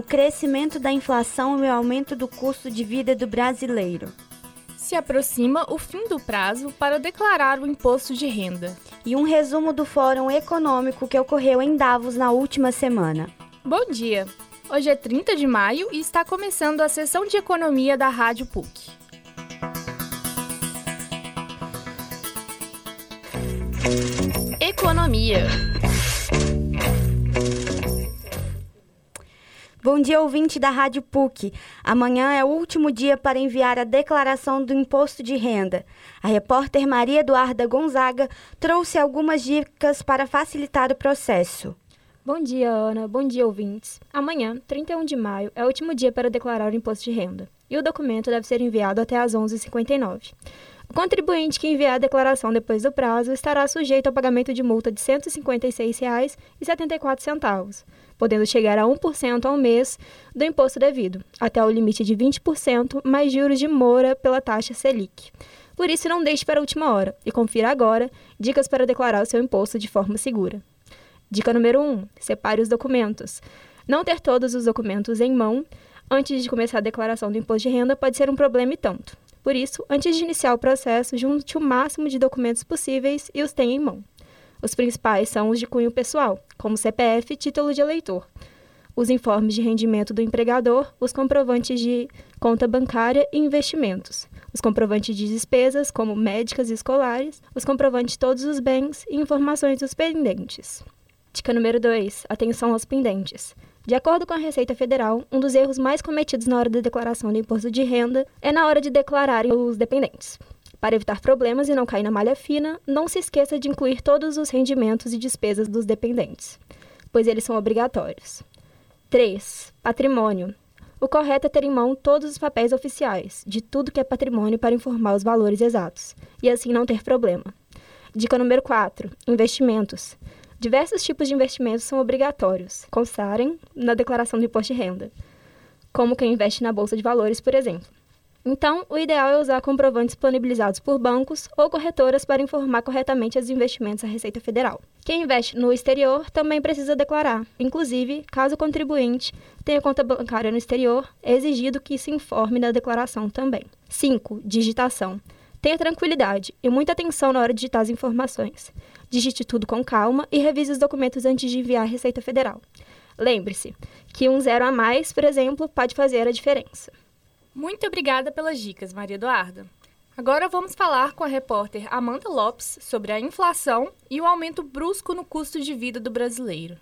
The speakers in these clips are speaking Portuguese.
o crescimento da inflação e o aumento do custo de vida do brasileiro. Se aproxima o fim do prazo para declarar o imposto de renda. E um resumo do Fórum Econômico que ocorreu em Davos na última semana. Bom dia! Hoje é 30 de maio e está começando a sessão de economia da Rádio PUC. Economia. Bom dia, ouvinte da Rádio PUC. Amanhã é o último dia para enviar a declaração do imposto de renda. A repórter Maria Eduarda Gonzaga trouxe algumas dicas para facilitar o processo. Bom dia, Ana. Bom dia, ouvintes. Amanhã, 31 de maio, é o último dia para declarar o imposto de renda. E o documento deve ser enviado até às 11h59. O contribuinte que enviar a declaração depois do prazo estará sujeito ao pagamento de multa de R$ 156,74, podendo chegar a 1% ao mês do imposto devido, até o limite de 20% mais juros de mora pela taxa Selic. Por isso, não deixe para a última hora e confira agora dicas para declarar o seu imposto de forma segura. Dica número 1: separe os documentos. Não ter todos os documentos em mão antes de começar a declaração do imposto de renda pode ser um problema e tanto. Por isso, antes de iniciar o processo, junte o máximo de documentos possíveis e os tenha em mão. Os principais são os de cunho pessoal, como CPF e título de eleitor, os informes de rendimento do empregador, os comprovantes de conta bancária e investimentos, os comprovantes de despesas, como médicas e escolares, os comprovantes de todos os bens e informações dos pendentes. Dica número 2. Atenção aos pendentes. De acordo com a Receita Federal, um dos erros mais cometidos na hora da declaração do imposto de renda é na hora de declarar os dependentes. Para evitar problemas e não cair na malha fina, não se esqueça de incluir todos os rendimentos e despesas dos dependentes, pois eles são obrigatórios. 3. Patrimônio. O correto é ter em mão todos os papéis oficiais, de tudo que é patrimônio para informar os valores exatos, e assim não ter problema. Dica número 4. Investimentos. Diversos tipos de investimentos são obrigatórios, constarem na declaração do imposto de renda, como quem investe na bolsa de valores, por exemplo. Então, o ideal é usar comprovantes disponibilizados por bancos ou corretoras para informar corretamente os investimentos à Receita Federal. Quem investe no exterior também precisa declarar. Inclusive, caso o contribuinte tenha conta bancária no exterior, é exigido que se informe na declaração também. 5. Digitação. Tenha tranquilidade e muita atenção na hora de digitar as informações. Digite tudo com calma e revise os documentos antes de enviar à Receita Federal. Lembre-se que um zero a mais, por exemplo, pode fazer a diferença. Muito obrigada pelas dicas, Maria Eduarda. Agora vamos falar com a repórter Amanda Lopes sobre a inflação e o aumento brusco no custo de vida do brasileiro.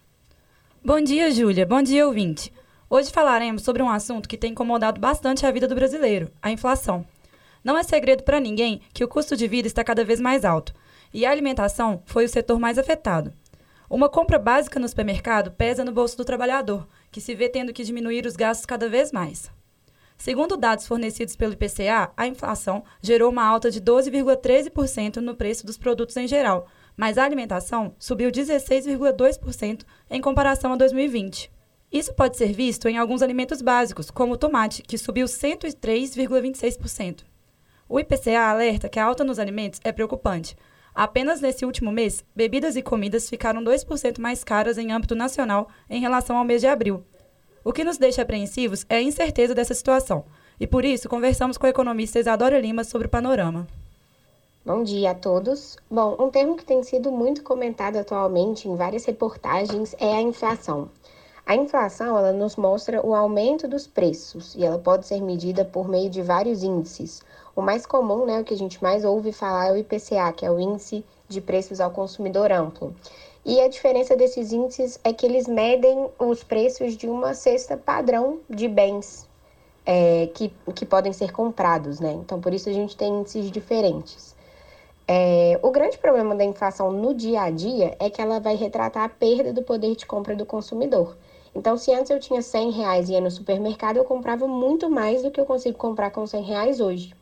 Bom dia, Júlia. Bom dia, ouvinte. Hoje falaremos sobre um assunto que tem incomodado bastante a vida do brasileiro, a inflação. Não é segredo para ninguém que o custo de vida está cada vez mais alto, e a alimentação foi o setor mais afetado. Uma compra básica no supermercado pesa no bolso do trabalhador, que se vê tendo que diminuir os gastos cada vez mais. Segundo dados fornecidos pelo IPCA, a inflação gerou uma alta de 12,13% no preço dos produtos em geral, mas a alimentação subiu 16,2% em comparação a 2020. Isso pode ser visto em alguns alimentos básicos, como o tomate, que subiu 103,26%. O IPCA alerta que a alta nos alimentos é preocupante. Apenas nesse último mês, bebidas e comidas ficaram 2% mais caras em âmbito nacional em relação ao mês de abril. O que nos deixa apreensivos é a incerteza dessa situação, e por isso conversamos com a economista Isadora Lima sobre o panorama. Bom dia a todos. Bom, um termo que tem sido muito comentado atualmente em várias reportagens é a inflação. A inflação, ela nos mostra o aumento dos preços e ela pode ser medida por meio de vários índices, o mais comum, né, o que a gente mais ouve falar é o IPCA, que é o Índice de Preços ao Consumidor Amplo. E a diferença desses índices é que eles medem os preços de uma cesta padrão de bens é, que, que podem ser comprados, né? Então, por isso a gente tem índices diferentes. É, o grande problema da inflação no dia a dia é que ela vai retratar a perda do poder de compra do consumidor. Então, se antes eu tinha 100 reais e ia no supermercado, eu comprava muito mais do que eu consigo comprar com 100 reais hoje.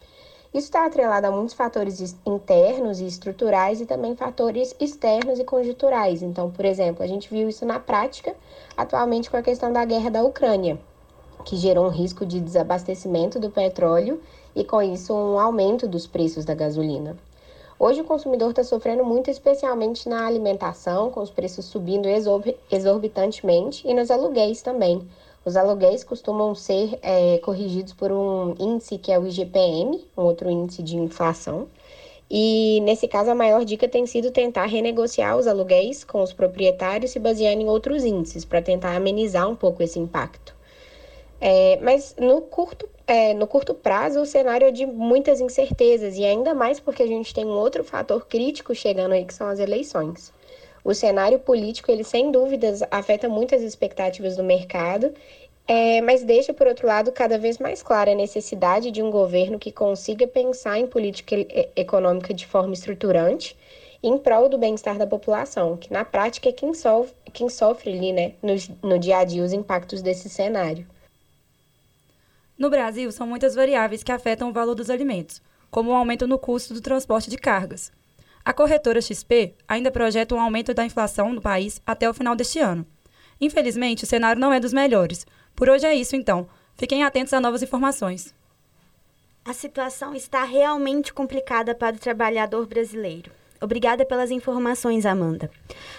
Isso está atrelado a muitos fatores internos e estruturais e também fatores externos e conjunturais. Então, por exemplo, a gente viu isso na prática atualmente com a questão da guerra da Ucrânia, que gerou um risco de desabastecimento do petróleo e, com isso, um aumento dos preços da gasolina. Hoje o consumidor está sofrendo muito, especialmente na alimentação, com os preços subindo exorbitantemente, e nos aluguéis também, Os aluguéis costumam ser é, corrigidos por um índice que é o IGPM, um outro índice de inflação. E nesse caso, a maior dica tem sido tentar renegociar os aluguéis com os proprietários se baseando em outros índices, para tentar amenizar um pouco esse impacto. É, mas no curto, é, no curto prazo, o cenário é de muitas incertezas, e ainda mais porque a gente tem um outro fator crítico chegando aí, que são as eleições. O cenário político, ele sem dúvidas afeta muitas expectativas do mercado é, mas deixa, por outro lado, cada vez mais clara a necessidade de um governo que consiga pensar em política econômica de forma estruturante em prol do bem-estar da população, que na prática é quem sofre, quem sofre ali, né, no, no dia a dia os impactos desse cenário. No Brasil, são muitas variáveis que afetam o valor dos alimentos, como o aumento no custo do transporte de cargas. A corretora XP ainda projeta um aumento da inflação no país até o final deste ano. Infelizmente, o cenário não é dos melhores, por hoje é isso, então. Fiquem atentos a novas informações. A situação está realmente complicada para o trabalhador brasileiro. Obrigada pelas informações, Amanda.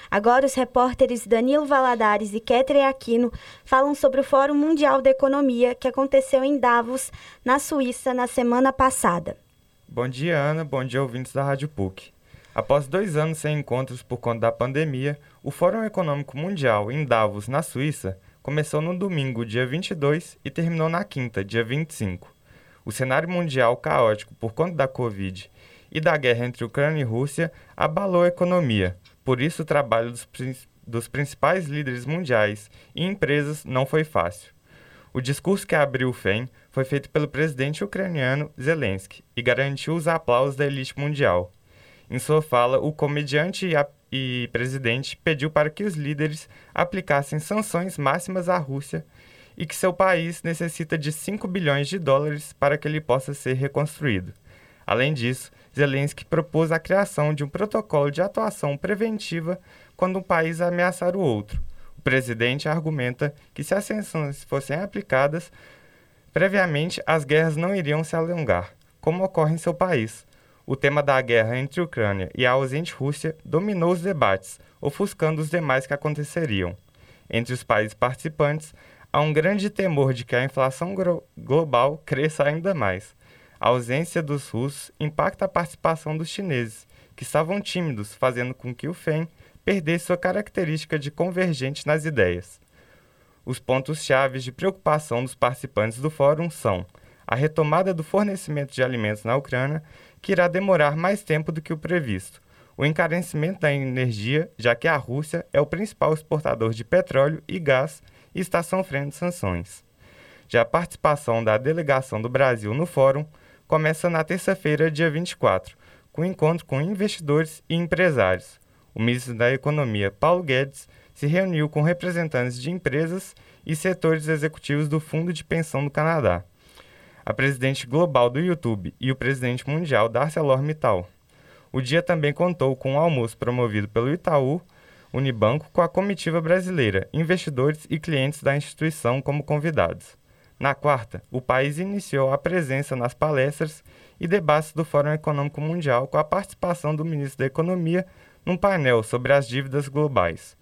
Agora, os repórteres Danilo Valadares e Ketre Aquino falam sobre o Fórum Mundial da Economia que aconteceu em Davos, na Suíça, na semana passada. Bom dia, Ana. Bom dia, ouvintes da Rádio PUC. Após dois anos sem encontros por conta da pandemia, o Fórum Econômico Mundial em Davos, na Suíça, começou no domingo, dia 22, e terminou na quinta, dia 25. O cenário mundial caótico por conta da Covid e da guerra entre Ucrânia e Rússia abalou a economia. Por isso, o trabalho dos, dos principais líderes mundiais e empresas não foi fácil. O discurso que abriu o FEM foi feito pelo presidente ucraniano Zelensky e garantiu os aplausos da elite mundial. Em sua fala, o comediante e presidente pediu para que os líderes aplicassem sanções máximas à Rússia e que seu país necessita de 5 bilhões de dólares para que ele possa ser reconstruído. Além disso, Zelensky propôs a criação de um protocolo de atuação preventiva quando um país ameaçar o outro. O presidente argumenta que se as sanções fossem aplicadas previamente, as guerras não iriam se alongar, como ocorre em seu país, o tema da guerra entre Ucrânia e a ausente Rússia dominou os debates, ofuscando os demais que aconteceriam. Entre os países participantes, há um grande temor de que a inflação global cresça ainda mais. A ausência dos russos impacta a participação dos chineses, que estavam tímidos, fazendo com que o FEM perdesse sua característica de convergente nas ideias. Os pontos-chave de preocupação dos participantes do fórum são a retomada do fornecimento de alimentos na Ucrânia que irá demorar mais tempo do que o previsto. O encarecimento da energia, já que a Rússia é o principal exportador de petróleo e gás e está sofrendo sanções. Já a participação da delegação do Brasil no fórum começa na terça-feira, dia 24, com encontro com investidores e empresários. O ministro da Economia, Paulo Guedes, se reuniu com representantes de empresas e setores executivos do Fundo de Pensão do Canadá a presidente global do YouTube e o presidente mundial da ArcelorMittal. O dia também contou com um almoço promovido pelo Itaú Unibanco com a comitiva brasileira, investidores e clientes da instituição como convidados. Na quarta, o país iniciou a presença nas palestras e debates do Fórum Econômico Mundial com a participação do ministro da Economia num painel sobre as dívidas globais.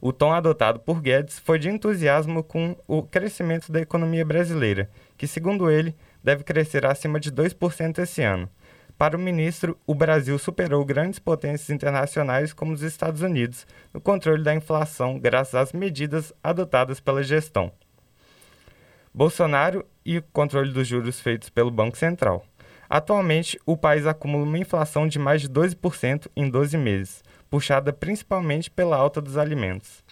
O tom adotado por Guedes foi de entusiasmo com o crescimento da economia brasileira, que, segundo ele, deve crescer acima de 2% esse ano. Para o ministro, o Brasil superou grandes potências internacionais como os Estados Unidos no controle da inflação, graças às medidas adotadas pela gestão. Bolsonaro e o controle dos juros feitos pelo Banco Central. Atualmente, o país acumula uma inflação de mais de 12% em 12 meses, puxada principalmente pela alta dos alimentos.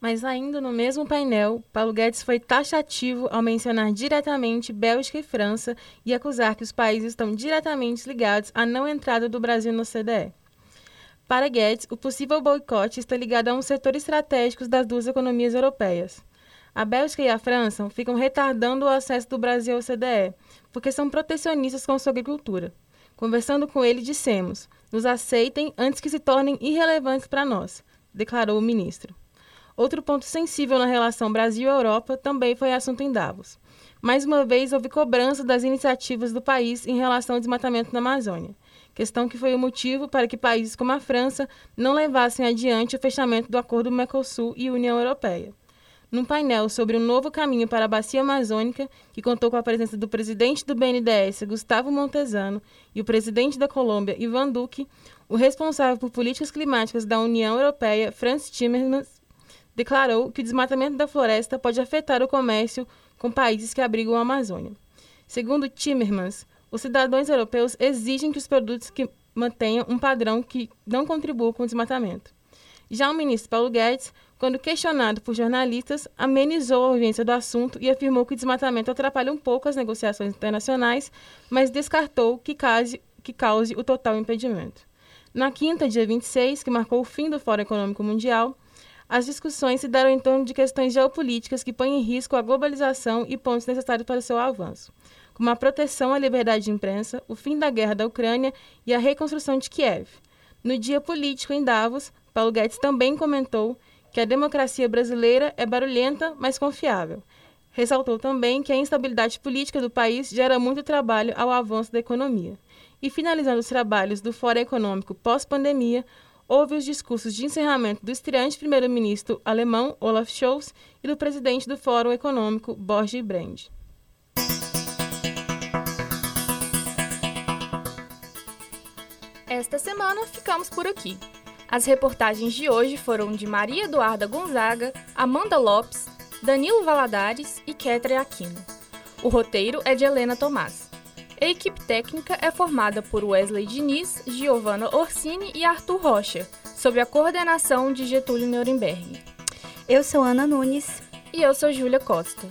Mas ainda no mesmo painel, Paulo Guedes foi taxativo ao mencionar diretamente Bélgica e França e acusar que os países estão diretamente ligados à não entrada do Brasil no CDE. Para Guedes, o possível boicote está ligado a um setor estratégico das duas economias europeias. A Bélgica e a França ficam retardando o acesso do Brasil ao CDE, porque são protecionistas com sua agricultura. Conversando com ele, dissemos: nos aceitem antes que se tornem irrelevantes para nós, declarou o ministro. Outro ponto sensível na relação Brasil-Europa também foi assunto em Davos. Mais uma vez, houve cobrança das iniciativas do país em relação ao desmatamento na Amazônia, questão que foi o motivo para que países como a França não levassem adiante o fechamento do acordo Mercosul e União Europeia. Num painel sobre um novo caminho para a bacia amazônica, que contou com a presença do presidente do BNDES, Gustavo Montezano, e o presidente da Colômbia, Ivan Duque, o responsável por políticas climáticas da União Europeia, Franz Timmermans, declarou que o desmatamento da floresta pode afetar o comércio com países que abrigam a Amazônia. Segundo Timmermans, os cidadãos europeus exigem que os produtos que mantenham um padrão que não contribua com o desmatamento. Já o ministro Paulo Guedes, quando questionado por jornalistas, amenizou a urgência do assunto e afirmou que o desmatamento atrapalha um pouco as negociações internacionais, mas descartou que cause, que cause o total impedimento. Na quinta, dia 26, que marcou o fim do Fórum Econômico Mundial, as discussões se deram em torno de questões geopolíticas que põem em risco a globalização e pontos necessários para o seu avanço, como a proteção à liberdade de imprensa, o fim da guerra da Ucrânia e a reconstrução de Kiev. No dia político em Davos, Paulo Guedes também comentou que a democracia brasileira é barulhenta, mas confiável. Ressaltou também que a instabilidade política do país gera muito trabalho ao avanço da economia. E finalizando os trabalhos do Fórum Econômico pós-pandemia, houve os discursos de encerramento do estreante primeiro-ministro alemão Olaf Scholz e do presidente do Fórum Econômico Borge Brand. Esta semana ficamos por aqui. As reportagens de hoje foram de Maria Eduarda Gonzaga, Amanda Lopes, Danilo Valadares e Ketre Aquino. O roteiro é de Helena Tomás. A equipe técnica é formada por Wesley Diniz, Giovanna Orsini e Arthur Rocha, sob a coordenação de Getúlio Nuremberg. Eu sou Ana Nunes. E eu sou Júlia Costa.